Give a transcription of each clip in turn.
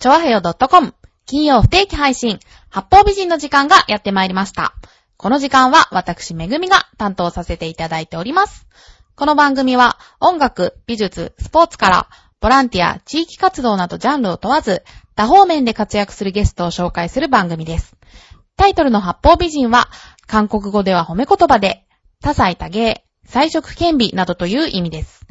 ちょわへよ .com 金曜不定期配信、八方美人の時間がやってまいりました。この時間は私めぐみが担当させていただいております。この番組は音楽、美術、スポーツからボランティア、地域活動などジャンルを問わず多方面で活躍するゲストを紹介する番組です。タイトルの八方美人は韓国語では褒め言葉で多彩多芸、彩色兼備などという意味です。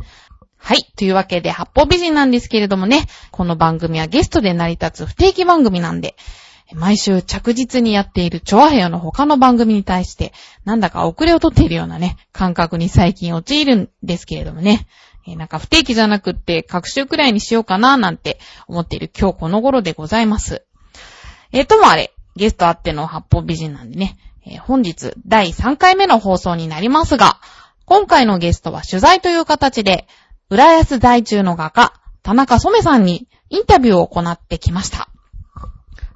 はい。というわけで、八方美人なんですけれどもね、この番組はゲストで成り立つ不定期番組なんで、毎週着実にやっているチョアヘヨの他の番組に対して、なんだか遅れをとっているようなね、感覚に最近陥るんですけれどもね、えーなんか不定期じゃなくって、各週くらいにしようかななんて思っている今日この頃でございます。えーともあれ、ゲストあっての八方美人なんでね、えー本日第3回目の放送になりますが、今回のゲストは取材という形で、浦安在住の画家、田中染さんにインタビューを行ってきました。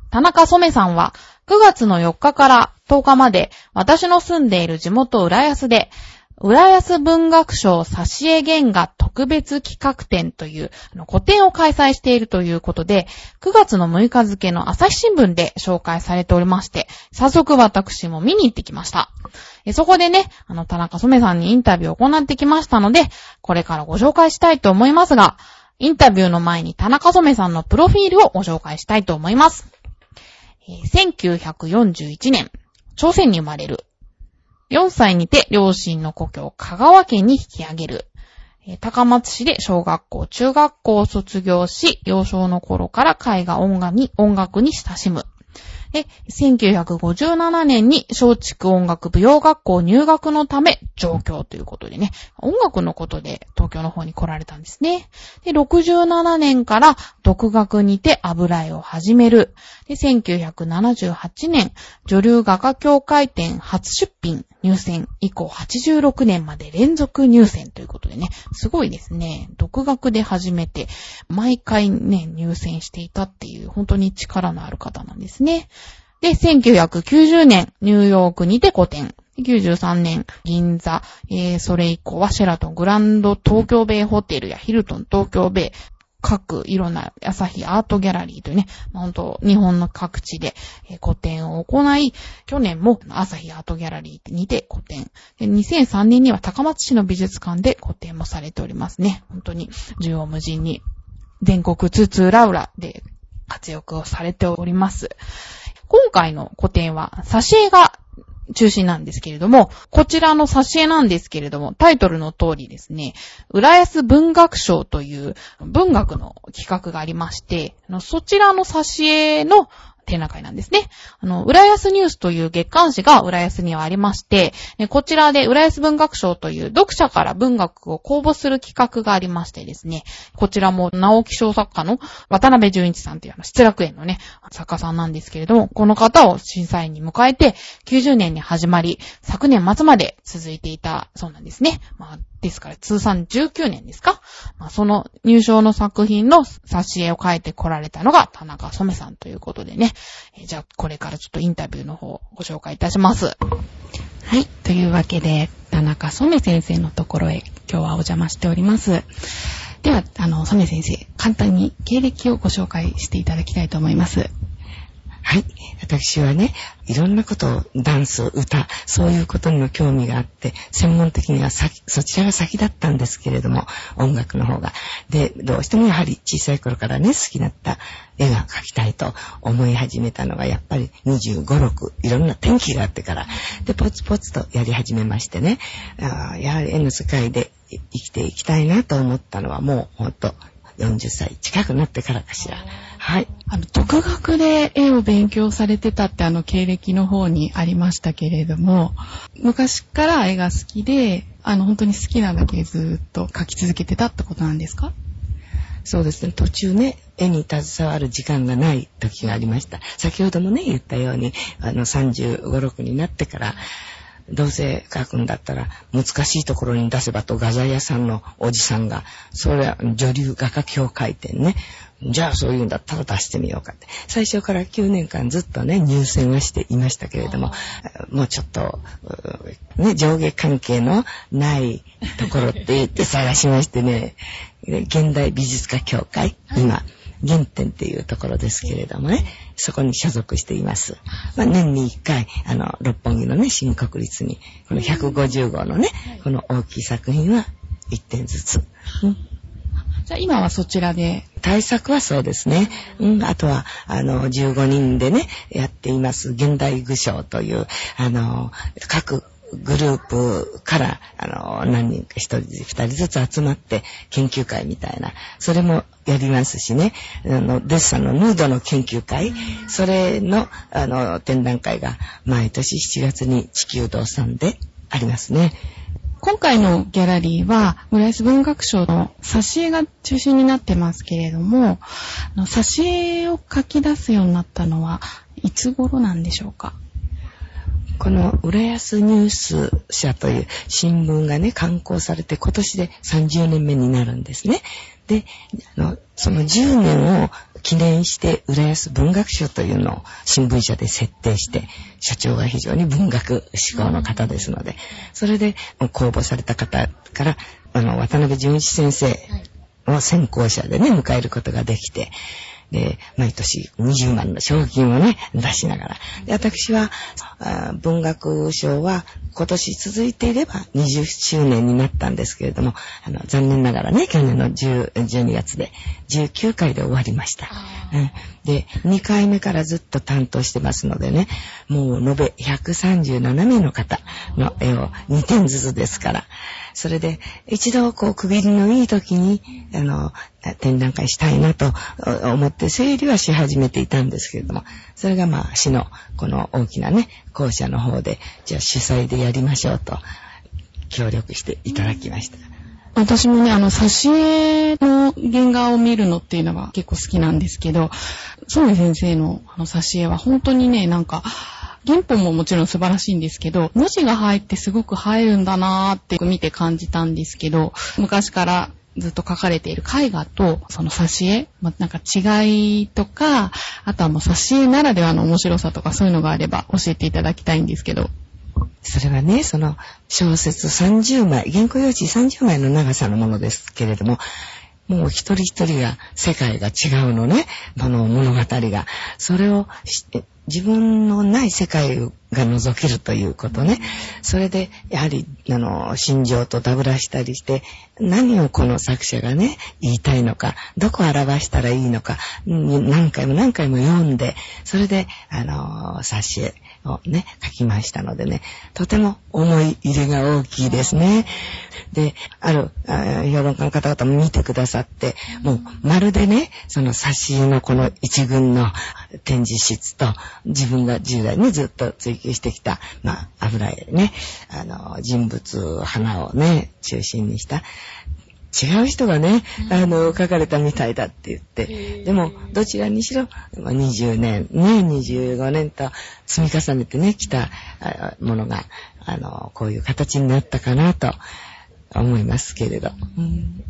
田中染さんは9月の4日から10日まで私の住んでいる地元浦安で浦安文学賞挿絵原画特別企画展というあの個展を開催しているということで9月の6日付の朝日新聞で紹介されておりまして早速私も見に行ってきました。そこでね、あの田中染さんにインタビューを行ってきましたのでこれからご紹介したいと思いますがインタビューの前に田中染さんのプロフィールをご紹介したいと思います。1941年、朝鮮に生まれる。4歳にて両親の故郷、香川県に引き上げる。高松市で小学校、中学校を卒業し、幼少の頃から絵画音楽に、音楽に親しむ。で、1957年に松竹音楽舞踊学校入学のため上京ということでね、音楽のことで東京の方に来られたんですね。で、67年から独学にて油絵を始める。で、1978年、女流画家協会展初出品入選以降86年まで連続入選ということでね、すごいですね。独学で始めて、毎回ね、入選していたっていう、本当に力のある方なんですね。で、1990年、ニューヨークにて個展。93年、銀座、えー、それ以降はシェラトングランド東京ベイホテルやヒルトン東京ベイ、各いろんな朝日アートギャラリーというね、まあ本当日本の各地で、個展を行い、去年も朝日アートギャラリーにて個展。2003年には高松市の美術館で個展もされておりますね。本当に縦横無尽に全国津々浦々で活躍をされております。今回の個展は挿絵が中心なんですけれども、こちらの挿絵なんですけれども、タイトルの通りですね、浦安文学賞という文学の企画がありまして、そちらの挿絵の展覧会なんですね。あの、浦安ニュースという月刊誌が浦安にはありまして、こちらで浦安文学賞という読者から文学を公募する企画がありましてですね、こちらも直木賞作家の渡辺淳一さんというあの失楽園のね、作家さんなんですけれども、この方を審査員に迎えて、90年に始まり、昨年末まで続いていたそうなんですね。まあ、ですから通算19年ですか、まあ、その入賞の作品の挿絵を描いてこられたのが田中染さんということでね、じゃあこれからちょっとインタビューの方をご紹介いたします。はい。というわけで、田中染先生のところへ今日はお邪魔しております。では、あの、染先生、簡単に経歴をご紹介していただきたいと思います。はい。私はね、いろんなことを、ダンス、歌、そういうことにも興味があって、専門的には先そちらが先だったんですけれども、音楽の方が。で、どうしてもやはり小さい頃からね、好きだった絵が描きたいと思い始めたのが、やっぱり25、6、いろんな転機があってから、で、ポツポツとやり始めましてね、あやはり絵の世界で生きていきたいなと思ったのは、もうほんと、40歳近くなってからかしら。はい。あの、独学で絵を勉強されてたってあの経歴の方にありましたけれども、昔から絵が好きで、あの、本当に好きなだけずっと描き続けてたってことなんですか？そうですね。途中ね、絵に携わる時間がない時がありました。先ほどもね、言ったように、あの、35、6になってから、どうせ描くんだったら、難しいところに出せばと、画材屋さんのおじさんが、それは女流画家協会展ね。じゃあそういうんだったら出してみようかって。最初から9年間ずっとね、入選はしていましたけれども、もうちょっと、ね、上下関係のないところって言って探しましてね、現代美術家協会、今、原点っていうところですけれどもね、そこに所属しています。まあ、年に1回、あの、六本木のね、新国立に、この150号のね、この大きい作品は1点ずつ。うんじゃあ今はそちらで？対策はそうですね。うん、あとは、あの、15人でね、やっています、現代具象という、あの、各グループから、あの、何人か一人二人ずつ集まって研究会みたいな、それもやりますしね、あの、デッサンのヌードの研究会、それの、あの、展覧会が毎年7月に地球堂さんでありますね。今回のギャラリーは、浦安文学賞の挿絵が中心になってますけれども、挿絵を書き出すようになったのは、いつ頃なんでしょうか？この浦安ニュース社という新聞がね、刊行されて今年で30年目になるんですね。で、あのその10年を記念して浦安文学賞というのを新聞社で設定して、社長が非常に文学志向の方ですので、それで公募された方から、あの、渡辺淳一先生を先行者でね、迎えることができて、で、毎年20万の賞金をね、出しながら。で、私は、文学賞は今年続いていれば20周年になったんですけれども、あの、残念ながらね、去年の10 12月で19回で終わりました。うん、で、2回目からずっと担当してますのでね、もう延べ137名の方の絵を2点ずつですから、それで、一度こう、区切りのいい時に、あの、展覧会したいなと思って整理はし始めていたんですけれども、それがまあ、市のこの大きなね、校舎の方で、じゃあ主催でやりましょうと、協力していただきました。私もね、あの、挿絵の原画を見るのっていうのは結構好きなんですけど、ソメ先生のあの挿絵は本当にね、なんか、原本ももちろん素晴らしいんですけど、文字が入ってすごく入るんだなーって見て感じたんですけど、昔からずっと書かれている絵画と、その挿絵、ま、なんか違いとか、あとはもう挿絵ならではの面白さとかそういうのがあれば教えていただきたいんですけど。それはね、その小説30枚、原稿用紙30枚の長さのものですけれども、もう一人一人が世界が違うのね、この物語が。それを自分のない世界が覗けるということね。それで、やはり、あの、心情とダブらしたりして、何をこの作者がね、言いたいのか、どこを表したらいいのか、何回も何回も読んで、それで、あの、挿絵をね、書きましたのでね、とても思い入れが大きいですね。で、ある、評論家の方々も見てくださって、もう、まるでね、その挿絵のこの一群の展示室と、自分が10代にずっと追求してきた、まあ、油絵ね、あの、人物、花をね、中心にした、違う人がね、あの、書かれたみたいだって言って、でも、どちらにしろ、20年、ね、25年と積み重ねてね、来たものが、あの、こういう形になったかなと思いますけれど。うん。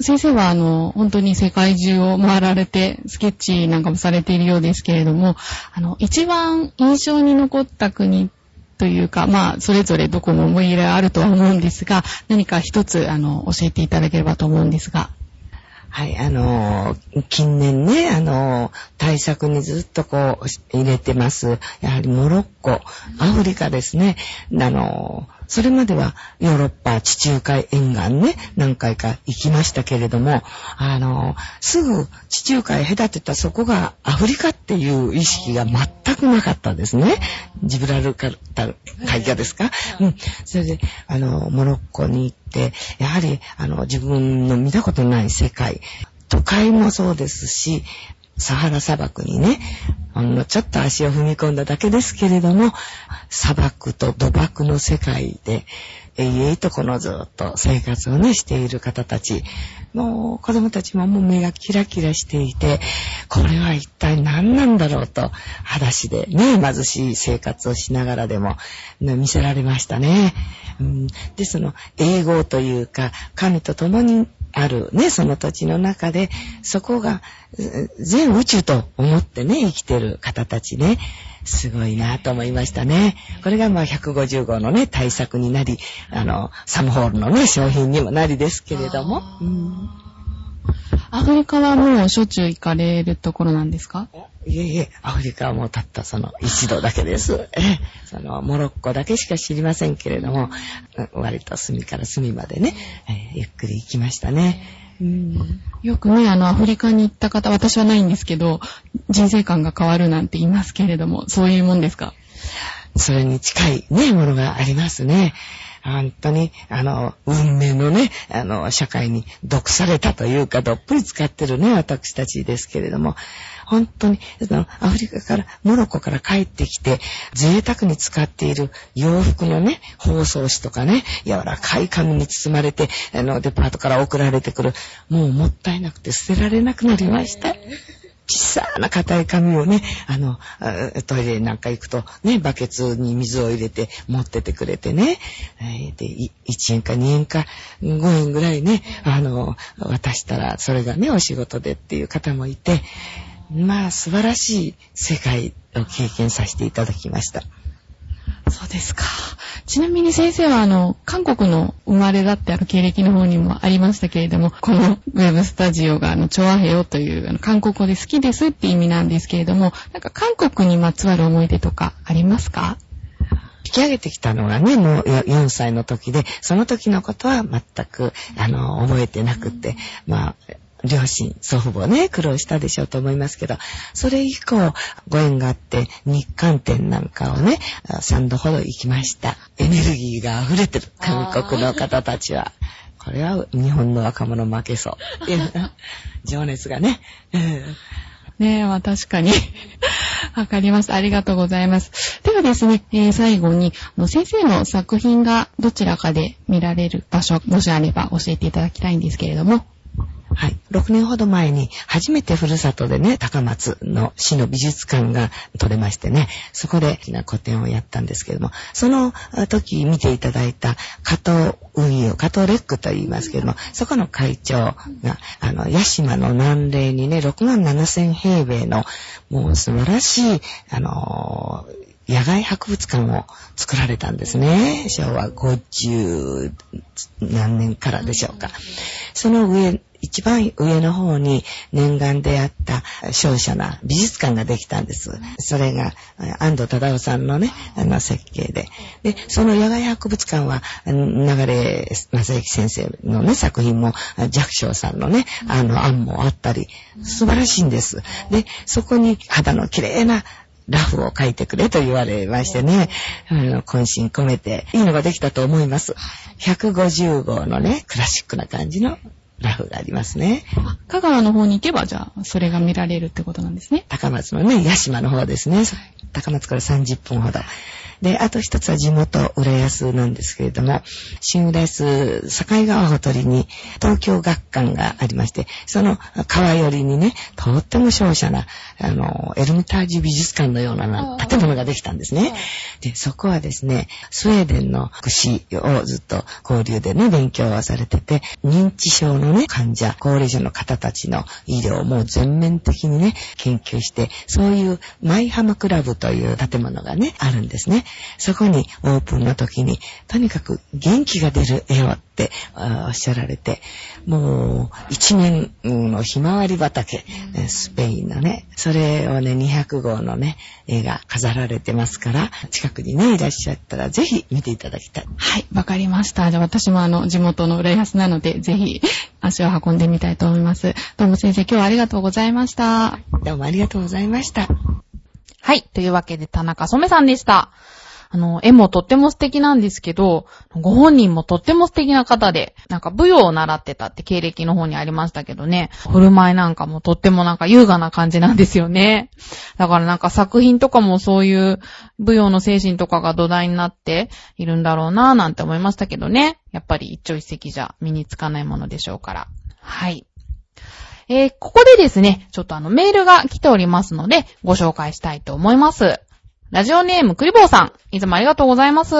先生は、あの、本当に世界中を回られて、スケッチなんかもされているようですけれども、あの、一番印象に残った国というか、まあ、それぞれどこも思い入れあるとは思うんですが、何か一つ、あの、教えていただければと思うんですが。はい、あの、近年ね、あの、対策にずっとこう、入れてます。やはりモロッコ、アフリカですね。あの、それまではヨーロッパ、地中海沿岸ね、何回か行きましたけれども、あの、すぐ地中海隔てたそこがアフリカっていう意識が全くなかったんですね。ジブラルカタ海峡ですか？うん。それで、あの、モロッコに行って、やはり、あの、自分の見たことない世界、都会もそうですし、サハラ砂漠にね、ほんのちょっと足を踏み込んだだけですけれども、砂漠と土漠の世界で、永遠とこのずっと生活をね、している方たち、もう子供たちももう目がキラキラしていて、これは一体何なんだろうと、裸足でね、貧しい生活をしながらでも、ね、見せられましたね。うん、で、その、英語というか、神と共にあるね、その土地の中で、そこが全宇宙と思ってね、生きてる方たちね、すごいなと思いましたね。これがまあ150号のね、対策になり、あの、サムホールのね、商品にもなりですけれども。うんアフリカはもうしょっちゅう行かれるところなんですか？いえいえ、アフリカはもうたったその一度だけです。え えそのモロッコだけしか知りませんけれども、割と隅から隅までね、ええゆっくり行きましたね。うんよくね、あの、アフリカに行った方、私はないんですけど、人生観が変わるなんて言いますけれども、そういうもんですか？それに近いね、ものがありますね。本当に、あの、運命のね、あの、社会に毒されたというか、どっぷり使ってるね、私たちですけれども、本当に、アフリカから、モロッコから帰ってきて、贅沢に使っている洋服のね、包装紙とかね、柔らかい紙に包まれて、あの、デパートから送られてくる、もうもったいなくて捨てられなくなりました。小さな硬い紙をね、あの、トイレなんか行くとね、バケツに水を入れて持っててくれてね、で、1円か2円か5円ぐらいね、あの、渡したらそれがね、お仕事でっていう方もいて、まあ素晴らしい世界を経験させていただきました。そうですか。ちなみに先生は、あの、韓国の生まれだってある経歴の方にもありましたけれども、このウェブスタジオが、あの、チョアヘヨという、あの、韓国語で好きですって意味なんですけれども、なんか韓国にまつわる思い出とかありますか？引き上げてきたのがね、もう4歳の時で、その時のことは全く、あの、覚えてなくって、まあ、両親、祖父母ね、苦労したでしょうと思いますけど、それ以降、ご縁があって、日韓店なんかをね、3度ほど行きました。エネルギーが溢れてる、韓国の方たちは。これは日本の若者負けそう。情熱がね。ねえ、まあ確かに。わかりました。ありがとうございます。ではですね、えー最後に、先生の作品がどちらかで見られる場所、もしあれば教えていただきたいんですけれども。はい。6年ほど前に、初めてふるさとでね、高松の市の美術館が取れましてね、そこで個展をやったんですけれども、その時見ていただいた加藤運輸、加藤レックと言いますけれども、そこの会長が、あの、八島の南嶺にね、6万7千平米の、もう素晴らしい、あの野外博物館を作られたんですね。昭和50何年からでしょうか。その上、一番上の方に念願であった商社な美術館ができたんです。それが安藤忠夫さんのね、あの設計で。で、その野外博物館は、流れ正幸先生のね、作品も、寂聴さんのね、あの案もあったり、素晴らしいんです。で、そこに肌の綺麗なラフを書いてくれと言われましてね、あの、渾身込めて、いいのができたと思います。150号のね、クラシックな感じのラフがありますね。香川の方に行けば、じゃあ、それが見られるってことなんですね。高松のね、八島の方ですね。高松から30分ほど。で、あと一つは地元、浦安なんですけれども、新浦安、境川ほとりに東京学館がありまして、その川寄りにね、とっても商社な、あの、エルミタージュ美術館のような建物ができたんですね。で、そこはですね、スウェーデンの福祉をずっと交流でね、勉強をされてて、認知症のね、患者、高齢者の方たちの医療も全面的にね、研究して、そういうマイハムクラブという建物がね、あるんですね。そこにオープンの時に、とにかく元気が出る絵をっておっしゃられて、もう一面のひまわり畑、スペインのね、それをね、200号のね、絵が飾られてますから、近くにね、いらっしゃったらぜひ見ていただきたい。はい、わかりました。じゃあ私もあの、地元の浦安なので、ぜひ足を運んでみたいと思います。どうも先生、今日はありがとうございました。どうもありがとうございました。はい。というわけで、田中染さんでした。あの、絵もとっても素敵なんですけど、ご本人もとっても素敵な方で、なんか舞踊を習ってたって経歴の方にありましたけどね、振る舞いなんかもとってもなんか優雅な感じなんですよね。だからなんか作品とかもそういう舞踊の精神とかが土台になっているんだろうなぁなんて思いましたけどね。やっぱり一朝一夕じゃ身につかないものでしょうから。はい。えー、ここでですね、ちょっとあのメールが来ておりますので、ご紹介したいと思います。ラジオネームクリボーさん、いつもありがとうございます。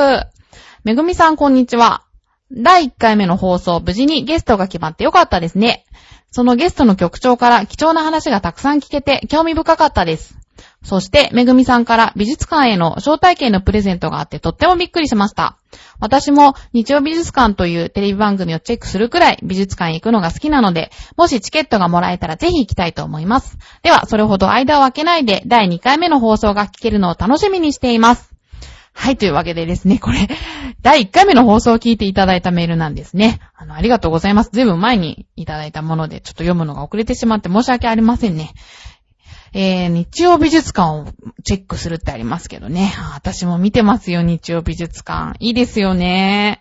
めぐみさん、こんにちは。第1回目の放送、無事にゲストが決まってよかったですね。そのゲストの局長から貴重な話がたくさん聞けて興味深かったです。そして、めぐみさんから美術館への招待券のプレゼントがあってとってもびっくりしました。私も日曜美術館というテレビ番組をチェックするくらい美術館へ行くのが好きなので、もしチケットがもらえたらぜひ行きたいと思います。では、それほど間を空けないで第2回目の放送が聞けるのを楽しみにしています。はい、というわけでですね、これ、第1回目の放送を聞いていただいたメールなんですね。あの、ありがとうございます。ずいぶん前にいただいたもので、ちょっと読むのが遅れてしまって申し訳ありませんね。えー、日曜美術館をチェックするってありますけどね。私も見てますよ、日曜美術館。いいですよね。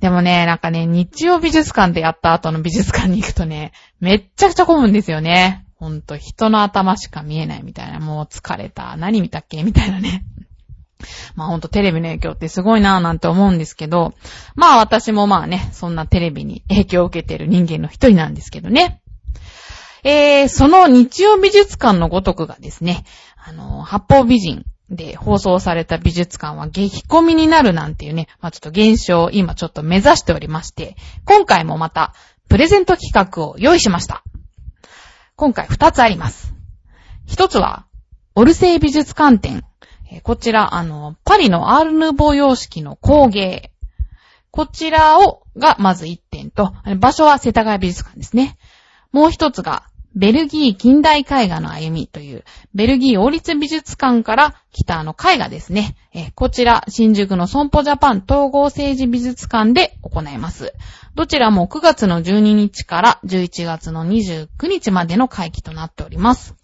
でもね、なんかね、日曜美術館でやった後の美術館に行くとね、めっちゃくちゃ混むんですよね。ほんと、人の頭しか見えないみたいな。もう疲れた。何見たっけ？みたいなね。まあほんとテレビの影響ってすごいなぁなんて思うんですけど、まあ私もまあね、そんなテレビに影響を受けてる人間の一人なんですけどね。えー、その日曜美術館のごとくがですね、あの、八方美人で放送された美術館は激込みになるなんていうね、まあちょっと現象を今ちょっと目指しておりまして、今回もまたプレゼント企画を用意しました。今回二つあります。一つは、オルセイ美術館展。こちら、あの、パリのアールヌーボー様式の工芸。こちらを、がまず一点と、場所は世田谷美術館ですね。もう一つが、ベルギー近代絵画の歩みという、ベルギー王立美術館から来たあの絵画ですね。えこちら、新宿の損保ジャパン統合政治美術館で行います。どちらも9月の12日から11月の29日までの会期となっております。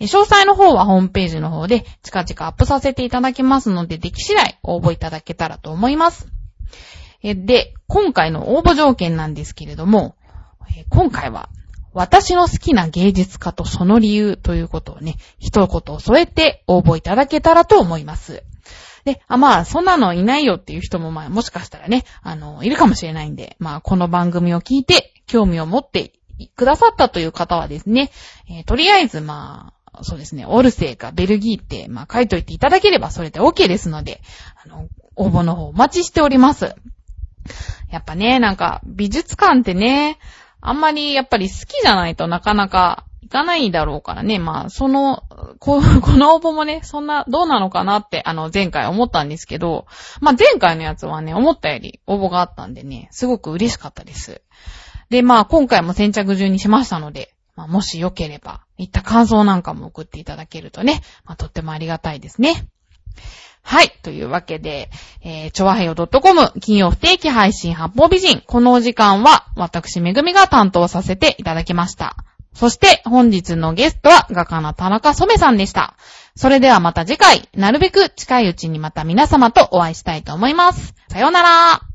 詳細の方はホームページの方で近々アップさせていただきますので、でき次第応募いただけたらと思います。で、今回の応募条件なんですけれども、今回は私の好きな芸術家とその理由ということをね、一言添えて応募いただけたらと思います。で、あ、まあ、そんなのいないよっていう人も、まあ、もしかしたらね、あの、いるかもしれないんで、まあ、この番組を聞いて、興味を持ってくださったという方はですね、えーとりあえず、まあ、そうですね、オルセイかベルギーって、まあ、書いといていただければそれで OK ですので、あの、応募の方お待ちしております。やっぱね、なんか、美術館ってね、あんまりやっぱり好きじゃないとなかなか行かないだろうからね。まあ、その、こ この応募もね、そんな、どうなのかなって、あの、前回思ったんですけど、まあ、前回のやつはね、思ったより応募があったんでね、すごく嬉しかったです。で、まあ、今回も先着順にしましたので、まあ、もしよければ、いった感想なんかも送っていただけるとね、まあ、とってもありがたいですね。はい。というわけで、えー、ちょわへよ .com 金曜不定期配信発報美人。このお時間は、私めぐみが担当させていただきました。そして、本日のゲストは、画家の田中染さんでした。それではまた次回、なるべく近いうちにまた皆様とお会いしたいと思います。さようなら。